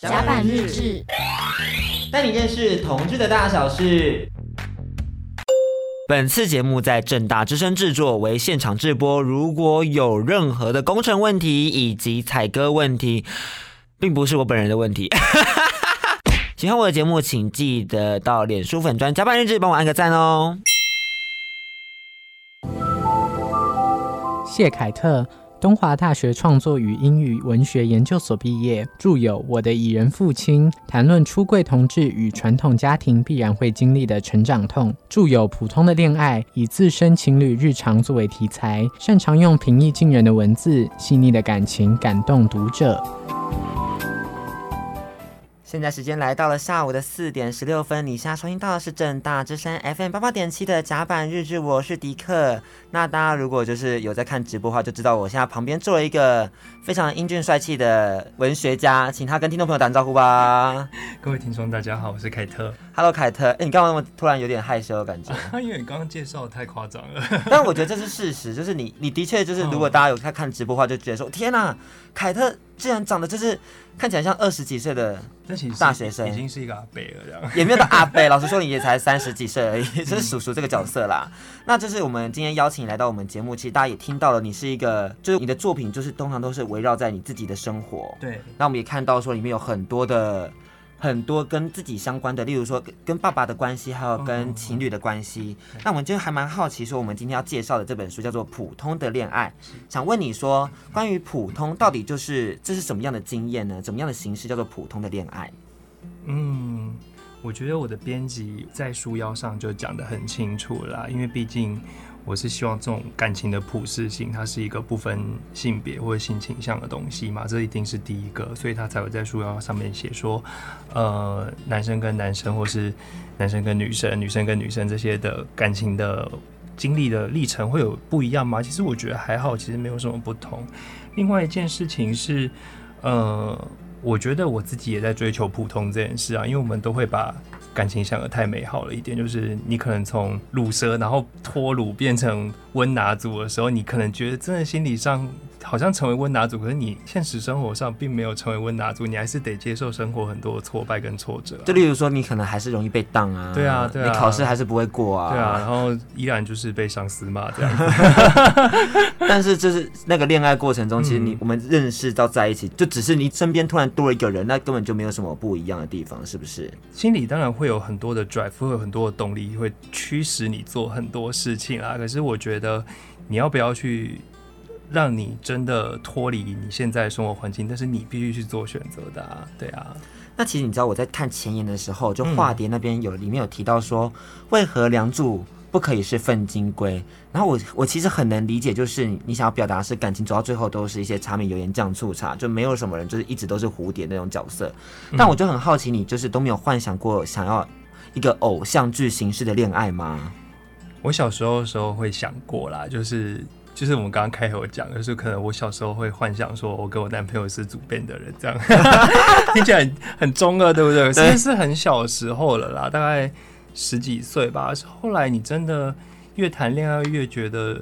甲板日志，带你认识同志的大小事。本次节目在正大之声制作，为现场直播。如果有任何的工程问题以及采歌问题，并不是我本人的问题。喜欢我的节目，请记得到脸书粉专甲板日志帮我按个赞哦。谢凯特。东华大学创作与英语文学研究所毕业，著有《我的蚁人父亲》，谈论出柜同志与传统家庭必然会经历的成长痛；著有《普通的恋爱》，以自身情侣日常作为题材，擅长用平易近人的文字，细腻的感情感动读者。现在时间来到了下午的四点十六分，你现在收听到的是正大之声 FM 八八点七的甲板日志，我是迪克。那大家如果就是有在看直播的话，就知道我现在旁边坐了一个非常英俊帅气的文学家，请他跟听众朋友打招呼吧。各位听众大家好，我是凯特。Hello，凯特。哎，你刚刚那么突然有点害羞的感觉？因为你刚刚介绍太夸张了。但我觉得这是事实，就是你，你的确就是，如果大家有在看直播的话，就觉得说，天哪，凯特竟然长得就是。看起来像二十几岁的大学生，已经是一个阿伯了，这样也没有到阿伯。老实说，你也才三十几岁而已，就是叔叔这个角色啦。那就是我们今天邀请你来到我们节目，其实大家也听到了，你是一个，就是你的作品，就是通常都是围绕在你自己的生活。对。那我们也看到说，里面有很多的。很多跟自己相关的，例如说跟爸爸的关系，还有跟情侣的关系。那我们就还蛮好奇，说我们今天要介绍的这本书叫做《普通的恋爱》，想问你说，关于普通到底就是这是什么样的经验呢？怎么样的形式叫做普通的恋爱？嗯，我觉得我的编辑在书腰上就讲得很清楚啦，因为毕竟。我是希望这种感情的普适性，它是一个不分性别或者性倾向的东西嘛，这一定是第一个，所以他才会在书腰上面写说，呃，男生跟男生，或是男生跟女生，女生跟女生这些的感情的经历的历程会有不一样吗？其实我觉得还好，其实没有什么不同。另外一件事情是，呃，我觉得我自己也在追求普通这件事啊，因为我们都会把。感情想的太美好了一点，就是你可能从乳蛇，然后脱乳变成温拿族的时候，你可能觉得真的心理上。好像成为温拿族，可是你现实生活上并没有成为温拿族，你还是得接受生活很多挫败跟挫折啊。就例如说，你可能还是容易被当啊，对啊，对啊，你考试还是不会过啊，对啊，然后依然就是被上司骂这样子。但是就是那个恋爱过程中，其实你我们认识到在一起，就只是你身边突然多了一个人，那根本就没有什么不一样的地方，是不是？心里当然会有很多的 drive，会有很多的动力，会驱使你做很多事情啊。可是我觉得你要不要去？让你真的脱离你现在的生活环境，但是你必须去做选择的啊，对啊。那其实你知道我在看前言的时候，就化蝶那边有里面有提到说，为何梁祝不可以是粪金龟？然后我我其实很能理解，就是你想要表达是感情走到最后都是一些柴米油盐酱醋茶，就没有什么人就是一直都是蝴蝶那种角色。但我就很好奇，你就是都没有幻想过想要一个偶像剧形式的恋爱吗？我小时候的时候会想过啦，就是。就是我们刚刚开头讲，就是可能我小时候会幻想说，我跟我男朋友是主变的人，这样 听起来很很中二，对不对？其实是很小时候了啦，大概十几岁吧。是后来你真的越谈恋爱越觉得。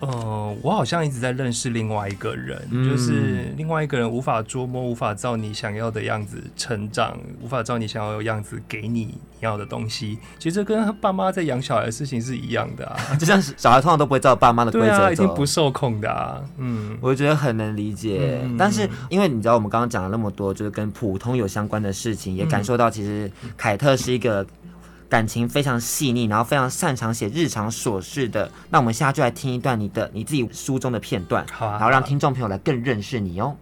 呃，我好像一直在认识另外一个人，嗯，就是另外一个人无法捉摸，无法照你想要的样子成长，无法照你想要的样子给你你要的东西。其实跟爸妈在养小孩的事情是一样的啊，就像小孩通常都不会照爸妈的规则走，啊，已经不受控的啊。嗯，我觉得很能理解。嗯，但是因为你知道，我们刚刚讲了那么多，就是跟普通有相关的事情，也感受到其实凯特是一个。感情非常细腻，然后非常擅长写日常琐事的。那我们现在就来听一段你的你自己书中的片段，好啊，然后让听众朋友来更认识你哦。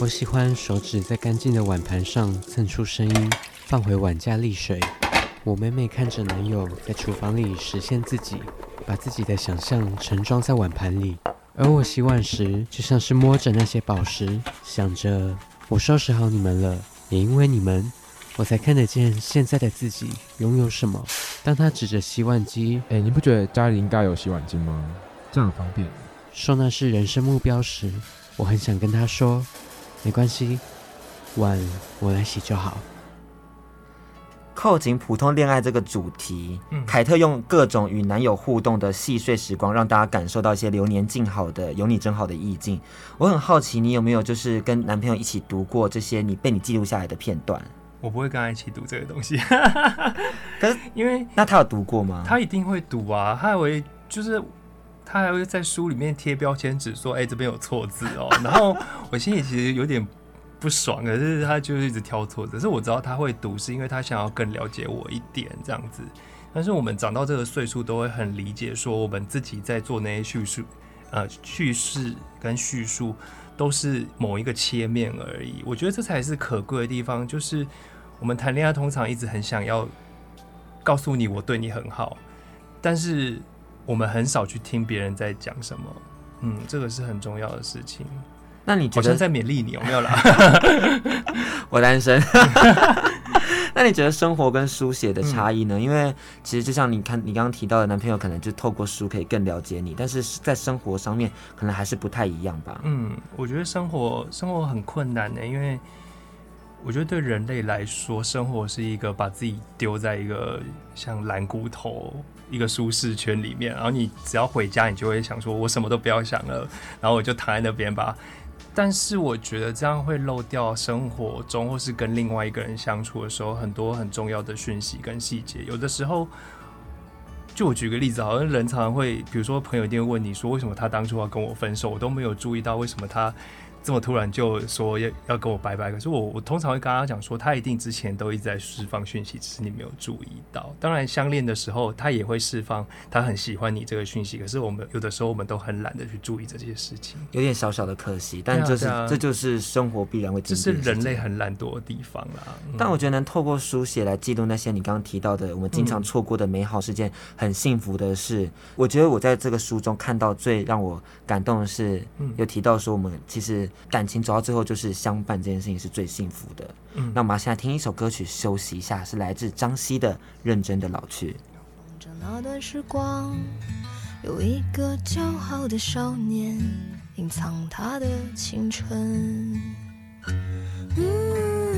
我喜欢手指在干净的碗盘上蹭出声音，放回碗架沥水。我每每看着男友在厨房里实现自己，把自己的想象盛装在碗盘里，而我洗碗时就像是摸着那些宝石，想着我收拾好你们了，也因为你们。我才看得见现在的自己拥有什么。当他指着洗碗机，哎，你不觉得家里应该有洗碗机吗？这样很方便。说那是人生目标时，我很想跟他说，没关系，碗我来洗就好。扣紧普通恋爱这个主题，嗯，凯特用各种与男友互动的细碎时光，让大家感受到一些流年静好的有你真好的意境。我很好奇，你有没有就是跟男朋友一起读过这些你被你记录下来的片段？我不会跟他一起读这个东西，可是因为那他有读过吗？他一定会读啊，他还会就是他还会在书里面贴标签纸，说哎、欸、这边有错字哦，然后我心里其实有点不爽，可是他就是一直挑错字。可是我知道他会读，是因为他想要更了解我一点这样子。但是我们长到这个岁数，都会很理解说我们自己在做那些叙述，呃，叙事跟叙述。都是某一个切面而已，我觉得这才是可贵的地方。就是我们谈恋爱通常一直很想要告诉你我对你很好，但是我们很少去听别人在讲什么。嗯，这个是很重要的事情。那你觉得在勉励你有没有啦？我单身。那你觉得生活跟书写的差异呢？嗯、因为其实就像你看，你刚刚提到的男朋友可能就透过书可以更了解你，但是在生活上面可能还是不太一样吧。嗯，我觉得生活生活很困难的，因为我觉得对人类来说，生活是一个把自己丢在一个像蓝骨头一个舒适圈里面，然后你只要回家，你就会想说，我什么都不要想了，然后我就躺在那边吧。但是我觉得这样会漏掉生活中或是跟另外一个人相处的时候很多很重要的讯息跟细节。有的时候，就我举个例子，好像人常常会，比如说朋友一定会问你说，为什么他当初要跟我分手，我都没有注意到为什么他。这么突然就说要要跟我拜拜，可是我我通常会跟他讲说，他一定之前都一直在释放讯息，只是你没有注意到。当然，相恋的时候他也会释放他很喜欢你这个讯息，可是我们有的时候我们都很懒得去注意这些事情，有点小小的可惜。但就是、啊啊、这就是生活必然会，这是人类很懒惰的地方啦。嗯、但我觉得能透过书写来记录那些你刚刚提到的我们经常错过的美好事件，很幸福的事。嗯、我觉得我在这个书中看到最让我感动的是，嗯、有提到说我们其实感情走到最后。就是相伴这件事情是最幸福的。嗯，那我们现在听一首歌曲休息一下，是来自张希的《认真的老去》。那段时光，有一个骄傲的少年，隐藏他的青春。嗯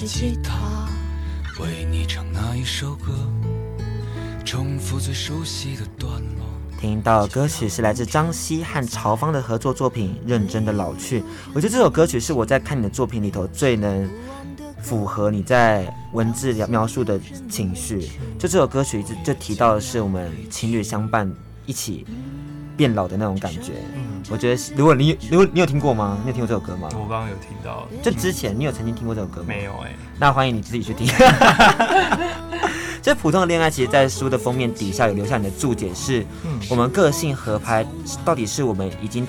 再次抱起吉他，为你唱那一首歌，重复最熟悉的段落。听到歌曲是来自张希和曹方的合作作品《认真的老去》。我觉得这首歌曲是我在看你的作品里头最能符合你在文字描述的情绪。就这首歌曲一直就提到的是我们情侣相伴一起变老的那种感觉，嗯，我觉得如果你如果你有听过吗？你有听过这首歌吗？我刚刚有听到，就之前你有曾经听过这首歌吗？没有哎、欸，那欢迎你自己去听。这普通的恋爱，其实，在书的封面底下有留下你的注解，是我们个性合拍，到底是我们已经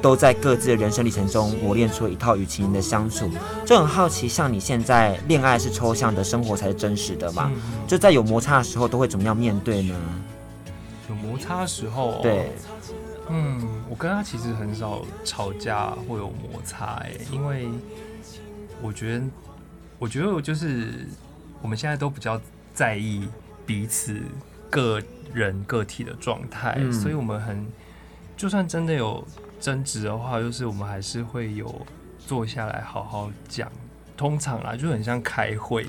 都在各自的人生历程中磨练出了一套与情人的相处。就很好奇，像你现在恋爱是抽象的，生活才是真实的嘛？就在有摩擦的时候，都会怎么样面对呢？有摩擦的时候，对。嗯，我跟他其实很少吵架或有摩擦，哎，因为我觉得，我觉得就是我们现在都比较在意彼此个人个体的状态，嗯，所以我们很，就算真的有争执的话，就是我们还是会有坐下来好好讲。通常啦，就很像开会？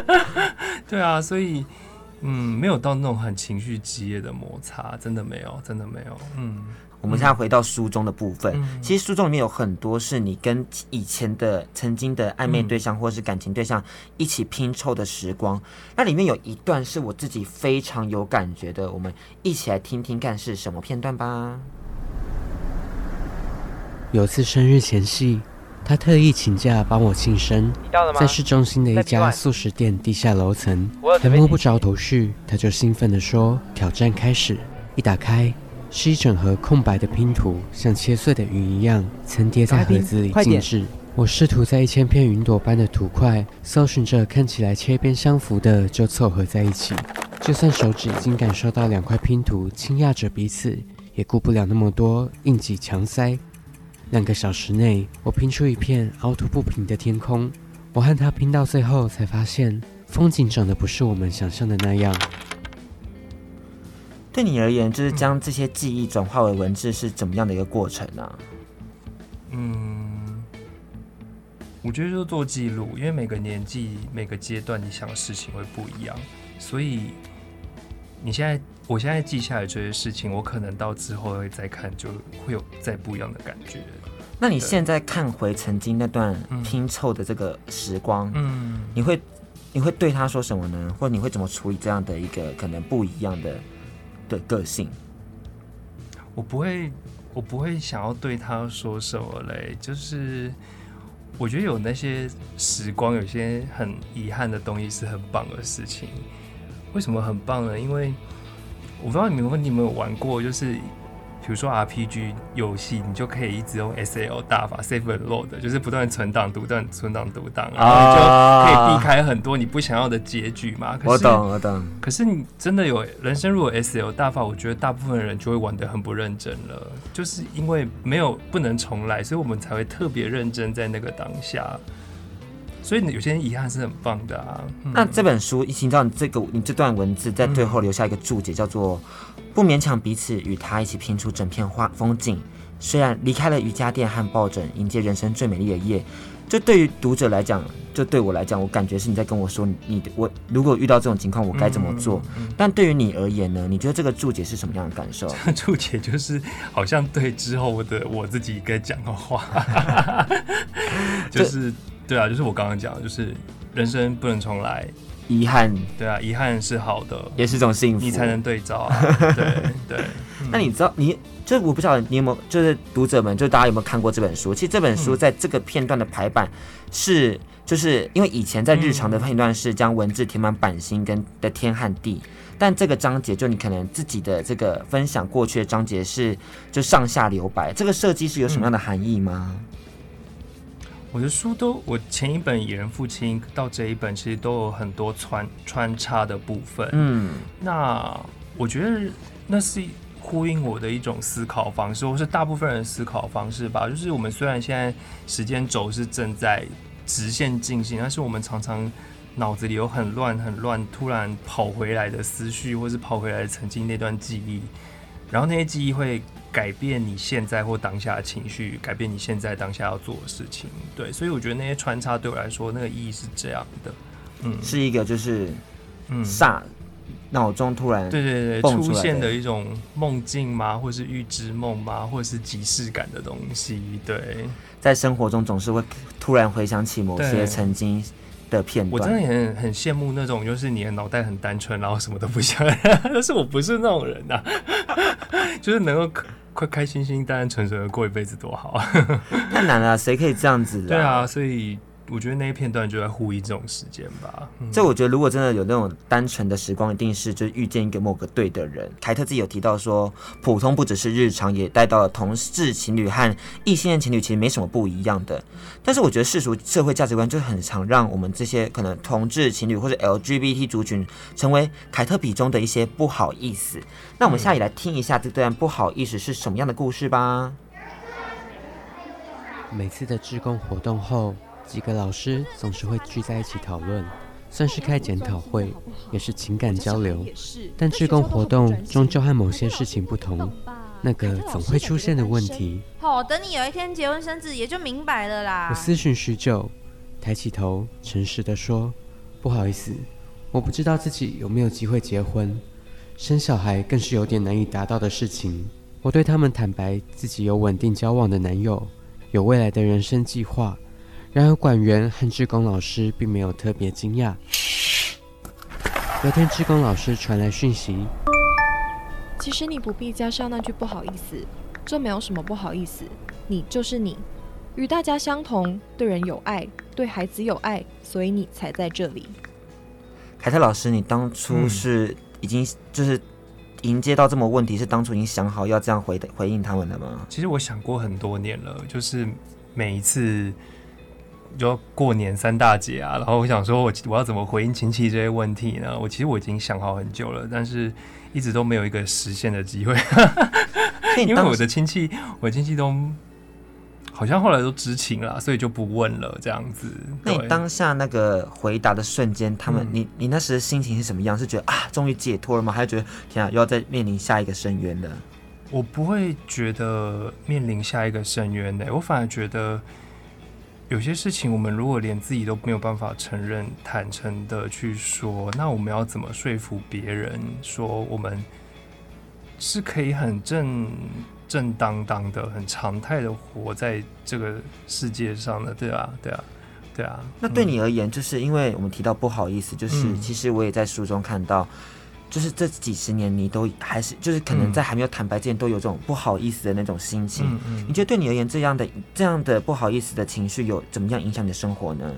对啊，所以嗯，没有到那种很情绪激烈的摩擦，真的没有，真的没有。嗯，我们现在回到书中的部分，嗯、其实书中里面有很多是你跟以前的曾经的暧昧对象或是感情对象一起拼凑的时光。那里面有一段是我自己非常有感觉的，我们一起来听听看是什么片段吧。有次生日前夕。他特意请假帮我庆生，在市中心的一家速食店地下楼层，还摸不着头绪，他就兴奋地说：“挑战开始！”一打开，是一整盒空白的拼图，像切碎的云一样层叠在盒子里，静置。我试图在一千片云朵般的图块搜寻着看起来切边相符的，就凑合在一起。就算手指已经感受到两块拼图轻压着彼此，也顾不了那么多，硬挤强塞。两个小时内，我拼出一片凹凸不平的天空。我和他拼到最后，才发现风景长得不是我们想象的那样。对你而言，就是将这些记忆转化为文字是怎么样的一个过程呢？啊？嗯，我觉得就是做记录，因为每个年纪、每个阶段，你想的事情会不一样，所以你现在。我现在记下来这些事情，我可能到之后会再看，就会有再不一样的感觉。那你现在看回曾经那段拼凑的这个时光，嗯，你会你会对他说什么呢？或者你会怎么处理这样的一个可能不一样的的个性？我不会，我不会想要对他说什么嘞。就是我觉得有那些时光，有些很遗憾的东西是很棒的事情。为什么很棒呢？因为我不知道你们你们有玩过，就是比如说 RPG 游戏，你就可以一直用 SL 大法 save and load，就是不断存档、不断存档、读档，然后你就可以避开很多你不想要的结局嘛。可是我懂，我懂。可是你真的有人生如果 SL 大法，我觉得大部分人就会玩的很不认真了，就是因为没有不能重来，所以我们才会特别认真在那个当下。所以有些遗憾是很棒的啊。嗯、那这本书，一听到你这个你这段文字，在最后留下一个注解，叫做“不勉强彼此与他一起拼出整片花风景”。虽然离开了瑜伽垫和抱枕，迎接人生最美丽的夜。这对于读者来讲，就对我来讲，我感觉是你在跟我说，你我如果遇到这种情况，我该怎么做？但对于你而言呢？你觉得这个注解是什么样的感受？注解就是好像对之后的我自己该讲的话，就是。对啊，就是我刚刚讲，就是人生不能重来，遗憾。对啊，遗憾是好的，也是一种幸福，你才能对照啊。对对。嗯、那你知道，你就我不知道你有没有，就是读者们，就大家有没有看过这本书？其实这本书在这个片段的排版是，就是因为以前在日常的片段是将文字填满版型跟的天和地，但这个章节就你可能自己的这个分享过去的章节是就上下留白，这个设计是有什么样的含义吗？嗯我的书都，我前一本《野人父亲》到这一本，其实都有很多穿穿插的部分。嗯，那我觉得那是呼应我的一种思考方式，或是大部分人的思考方式吧。就是我们虽然现在时间轴是正在直线进行，但是我们常常脑子里有很乱、很乱，突然跑回来的思绪，或是跑回来的曾经那段记忆，然后那些记忆会。改变你现在或当下的情绪，改变你现在当下要做的事情，对，所以我觉得那些穿插对我来说，那个意义是这样的，嗯，是一个就是，嗯，刹脑中突然对对对出现的一种梦境吗，或是预知梦吗，或者是即视感的东西，对，在生活中总是会突然回想起某些曾经的片段，我真的也很很羡慕那种，就是你的脑袋很单纯，然后什么都不想，但是我不是那种人呐、啊，就是能够。快开心心、单单纯纯的过一辈子多好啊！太难了，谁可以这样子？对啊，所以。我觉得那一片段就在呼应这种时间吧。这、嗯、我觉得，如果真的有那种单纯的时光，一定是就遇见一个某个对的人。凯特自己有提到说，普通不只是日常，也带到了同志情侣和异性恋情侣其实没什么不一样的。但是我觉得世俗社会价值观就很常让我们这些可能同志情侣或者 LGBT 族群成为凯特笔中的一些不好意思。那我们下里来听一下这段不好意思是什么样的故事吧。每次的志工活动后。几个老师总是会聚在一起讨论，算是开检讨会，也是情感交流。但志工活动终究和某些事情不同，那个总会出现的问题。好，等你有一天结婚生子，也就明白了啦。我思寻许久，抬起头，诚实的说：“不好意思，我不知道自己有没有机会结婚，生小孩更是有点难以达到的事情。”我对他们坦白自己有稳定交往的男友，有未来的人生计划。然而管员和志工老师并没有特别惊讶。隔天，志工老师传来讯息。其实你不必加上那句不好意思，这没有什么不好意思，你就是你，与大家相同，对人有爱，对孩子有爱，所以你才在这里。凯特老师，你当初是已经就是迎接到这么问题，是当初已经想好要这样回回应他们了吗？其实我想过很多年了，就是每一次。就过年三大节啊，然后我想说我，我我要怎么回应亲戚这些问题呢？我其实我已经想好很久了，但是一直都没有一个实现的机会。因为我的亲戚，我亲戚都好像后来都知情了，所以就不问了这样子。那你当下那个回答的瞬间，他们，嗯、你你那时的心情是什么样？是觉得啊，终于解脱了吗？还是觉得天啊，又要再面临下一个深渊了？我不会觉得面临下一个深渊的，我反而觉得。有些事情，我们如果连自己都没有办法承认、坦诚的去说，那我们要怎么说服别人说我们是可以很正正当当的、很常态的活在这个世界上的？对啊，对啊，对啊。那对你而言，就是因为我们提到不好意思，就是、嗯、其实我也在书中看到。就是这几十年，你都还是就是可能在还没有坦白之前，都有这种不好意思的那种心情。嗯嗯。你觉得对你而言，这样的这样的不好意思的情绪，有怎么样影响你的生活呢？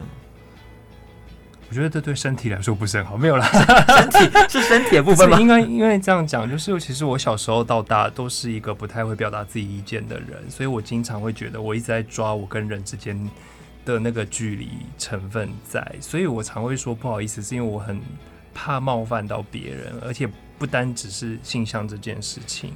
我觉得这对身体来说不是很好。没有啦，身体是身体的部分吗？应该因为这样讲，就是其实我小时候到大都是一个不太会表达自己意见的人，所以我经常会觉得我一直在抓我跟人之间的那个距离成分在，所以我常会说不好意思，是因为我很。怕冒犯到别人，而且不单只是性向这件事情，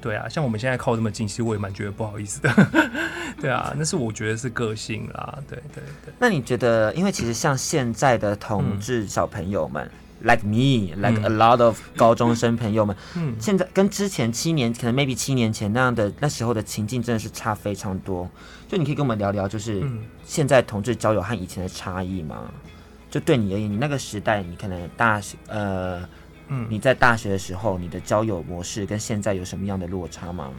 对啊，像我们现在靠这么近，其实我也蛮觉得不好意思的，对啊，那是我觉得是个性啦，对对对。那你觉得，因为其实像现在的同志小朋友们、嗯、，like me，like a lot of 高中生朋友们，嗯，现在跟之前七年，可能 maybe 七年前那样的那时候的情境，真的是差非常多。就你可以跟我们聊聊，就是现在同志交友和以前的差异吗？就对你而言，你那个时代，你可能大学，呃，嗯，你在大学的时候，你的交友模式跟现在有什么样的落差吗？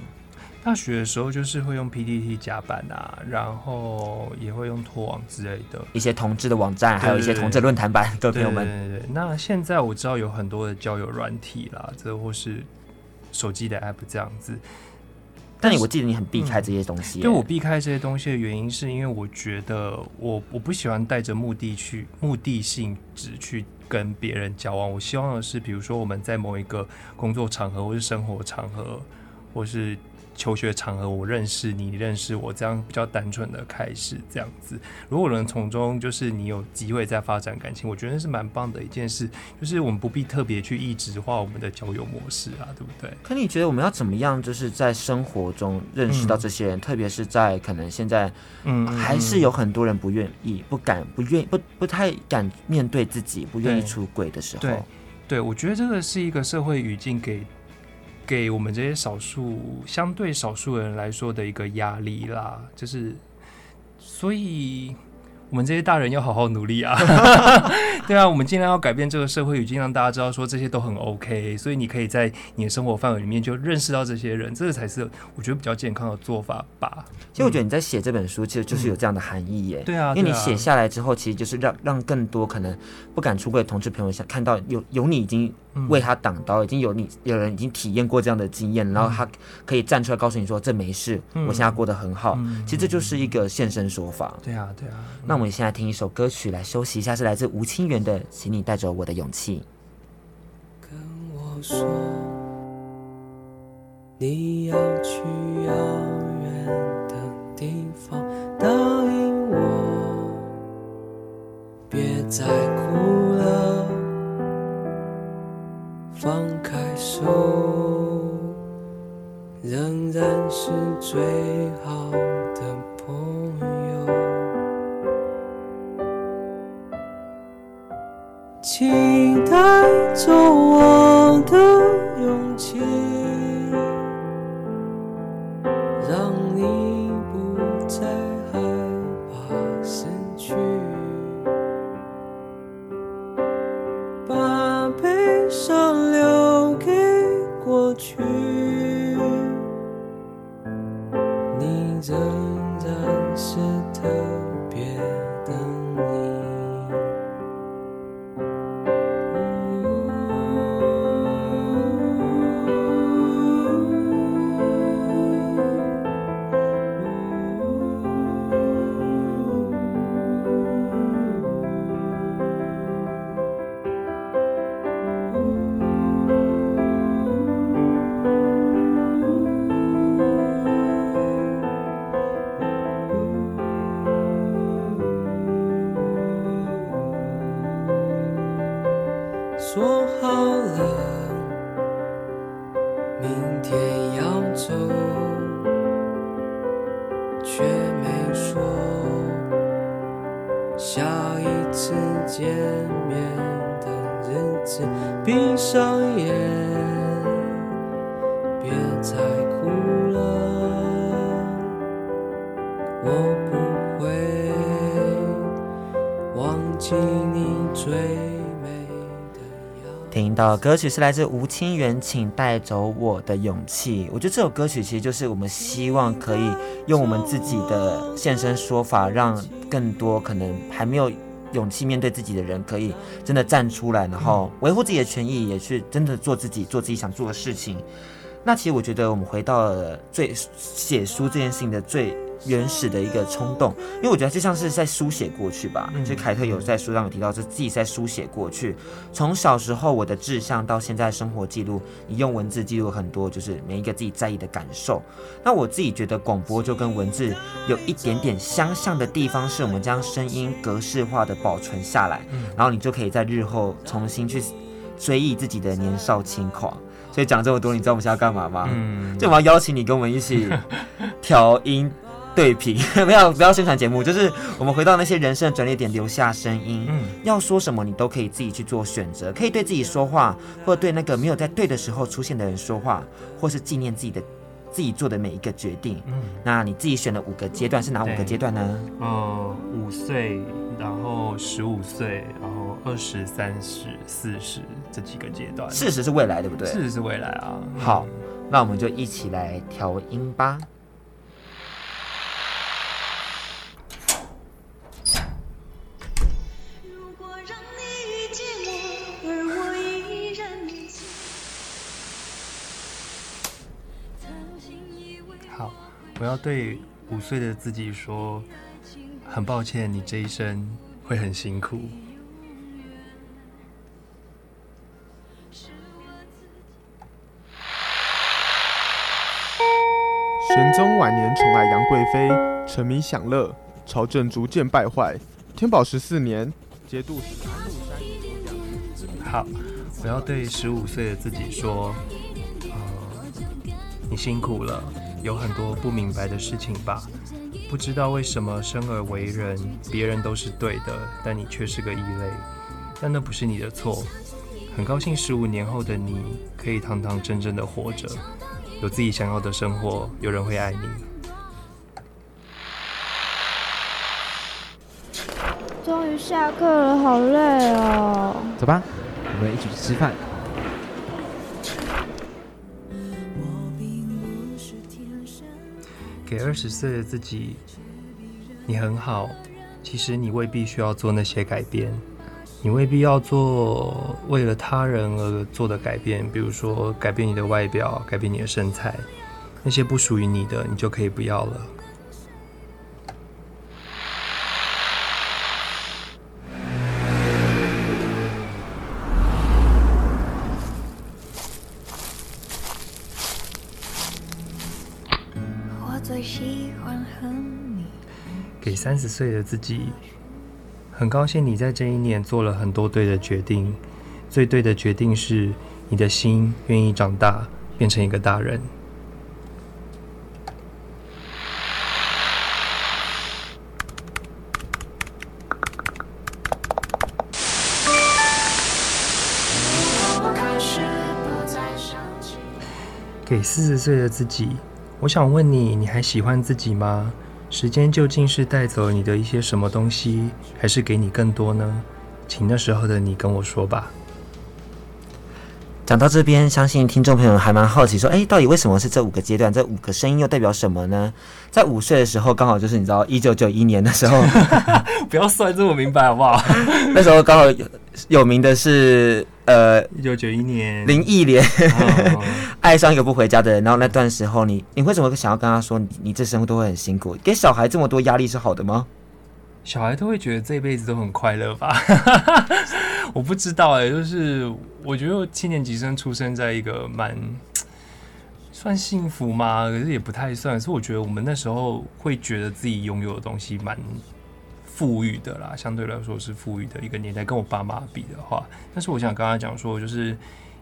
大学的时候就是会用 PTT 甲板啊，然后也会用拓网之类的一些同志的网站，还有一些同志论坛版，各位朋友们。对对对。那现在我知道有很多的交友软体啦，这或是手机的 App 这样子。但你我记得你很避开这些东西。对，我避开这些东西的原因是因为我觉得我我不喜欢带着目的去目的性质去跟别人交往。我希望的是，比如说我们在某一个工作场合，或是生活场合，或是。求学场合，我认识你，你认识我，这样比较单纯的开始，这样子。如果能从中就是你有机会再发展感情，我觉得是蛮棒的一件事。就是我们不必特别去一直化我们的交友模式啊，对不对？可你觉得我们要怎么样，就是在生活中认识到这些人，嗯、特别是在可能现在，嗯，还是有很多人不愿意、不敢、不愿意、不不太敢面对自己，不愿意出轨的时候。对，对，我觉得这个是一个社会语境给。给我们这些少数、相对少数人来说的一个压力啦，就是，所以。我们这些大人要好好努力啊！对啊，我们尽量要改变这个社会语境，让大家知道说这些都很 OK。所以你可以在你的生活范围里面就认识到这些人，这个才是我觉得比较健康的做法吧。其实我觉得你在写这本书，其实就是有这样的含义耶。对啊，因为你写下来之后，其实就是让让更多可能不敢出柜的同志朋友想看到有有你已经为他挡刀，已经有你有人已经体验过这样的经验，然后他可以站出来告诉你说这没事，我现在过得很好。其实这就是一个现身说法。对啊，对啊。那们现在听一首歌曲来休息一下，是来自吴清源的《请你带走我的勇气》。跟我说，你要去遥远的地方，答应我，别再哭了，放开手，仍然是最好的朋友。带走我最。听到歌曲是来自吴清源，请带走我的勇气。我觉得这首歌曲其实就是我们希望可以用我们自己的现身说法，让更多可能还没有勇气面对自己的人，可以真的站出来，然后维护自己的权益，也去真的做自己，做自己想做的事情。那其实我觉得我们回到了最写书这件事情的最。原始的一个冲动，因为我觉得就像是在书写过去吧。就凯特有在书上有提到，是自己在书写过去，从小时候我的志向到现在生活记录，你用文字记录很多，就是每一个自己在意的感受。那我自己觉得广播就跟文字有一点点相像的地方，是我们将声音格式化的保存下来，然后你就可以在日后重新去追忆自己的年少轻狂。所以讲这么多，你知道我们现在要干嘛吗？嗯，就我们要邀请你跟我们一起调音。对评，不要不要宣传节目，就是我们回到那些人生的转捩点，留下声音。嗯，要说什么你都可以自己去做选择，可以对自己说话，或者对那个没有在对的时候出现的人说话，或是纪念自己的自己做的每一个决定。嗯，那你自己选的五个阶段是哪五个阶段呢？呃，五岁，然后十五岁，然后二十、三十、四十这几个阶段。四十是未来，对不对？四十是未来啊。好，那我们就一起来调音吧。我要对五岁的自己说，很抱歉，你这一生会很辛苦。玄宗晚年宠爱杨贵妃，沉迷享乐，朝政逐渐败坏。天宝十四年，节度使安禄山。好，我要对十五岁的自己说，呃，你辛苦了。有很多不明白的事情吧，不知道为什么生而为人，别人都是对的，但你却是个异类。但那不是你的错。很高兴十五年后的你可以堂堂正正的活着，有自己想要的生活，有人会爱你。终于下课了，好累哦。走吧，我们一起去吃饭。给二十岁的自己，你很好。其实你未必需要做那些改变，你未必要做为了他人而做的改变，比如说改变你的外表，改变你的身材，那些不属于你的，你就可以不要了。三十岁的自己，很高兴你在这一年做了很多对的决定。最对的决定是，你的心愿意长大，变成一个大人。给四十岁的自己。我想问你，你还喜欢自己吗？时间究竟是带走你的一些什么东西，还是给你更多呢？请那时候的你跟我说吧。讲到这边，相信听众朋友还蛮好奇，说，哎，到底为什么是这五个阶段？这五个声音又代表什么呢？在五岁的时候，刚好就是你知道，一九九一年的时候，不要算这么明白好不好？那时候刚好有有名的是，呃，一九九一年，林忆莲爱上一个不回家的人。然后那段时候你，你你为什么想要跟他说你，你这生活都会很辛苦？给小孩这么多压力是好的吗？小孩都会觉得这辈子都很快乐吧？我不知道哎、欸，就是我觉得七年级生出生在一个蛮算幸福吗？可是也不太算。是我觉得我们那时候会觉得自己拥有的东西蛮富裕的啦，相对来说是富裕的一个年代。跟我爸妈比的话，但是我想刚刚讲说，就是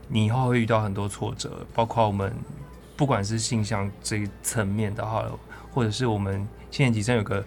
你以后会遇到很多挫折，包括我们不管是性向这一层面的话，或者是我们七年级生有个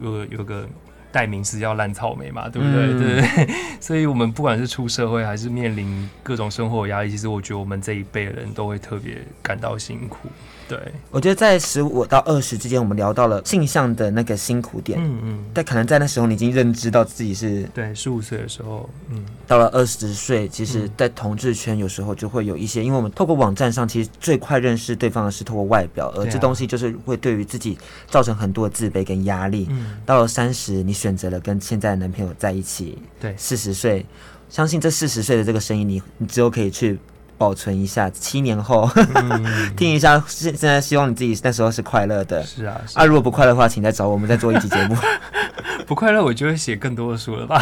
有有个。代名词叫烂草莓嘛，对不对？嗯、对。所以，我们不管是出社会，还是面临各种生活压力，其实我觉得我们这一辈的人都会特别感到辛苦。对，我觉得在十五到二十之间，我们聊到了性向的那个辛苦点。嗯嗯。但可能在那时候，你已经认知到自己是对十五岁的时候，嗯，到了二十岁，其实，在同志圈有时候就会有一些，因为我们透过网站上，其实最快认识对方的是透过外表，而这东西就是会对于自己造成很多的自卑跟压力。嗯。到了三十，你选择了跟现在的男朋友在一起。对。四十岁，相信这四十岁的这个声音，你你只有可以去。保存一下，七年后、嗯、听一下。现现在希望你自己那时候是快乐的。是啊，是啊，啊，如果不快乐的话，请再找我们再做一集节目。不快乐，我就会写更多的书了吧？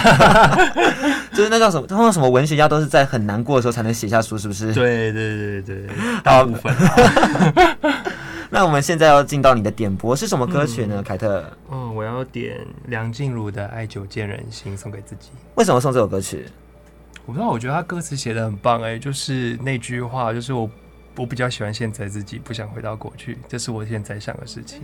就是那叫什么？通常什么文学家都是在很难过的时候才能写下书，是不是？对对对对，大部分。那我们现在要进到你的点播是什么歌曲呢？凯、嗯、特？嗯，我要点梁静茹的《爱久见人心》送给自己。为什么送这首歌曲？我不知道，我觉得他歌词写的很棒哎、就是那句话，就是我我比较喜欢现在自己，不想回到过去，这是我现在想的事情。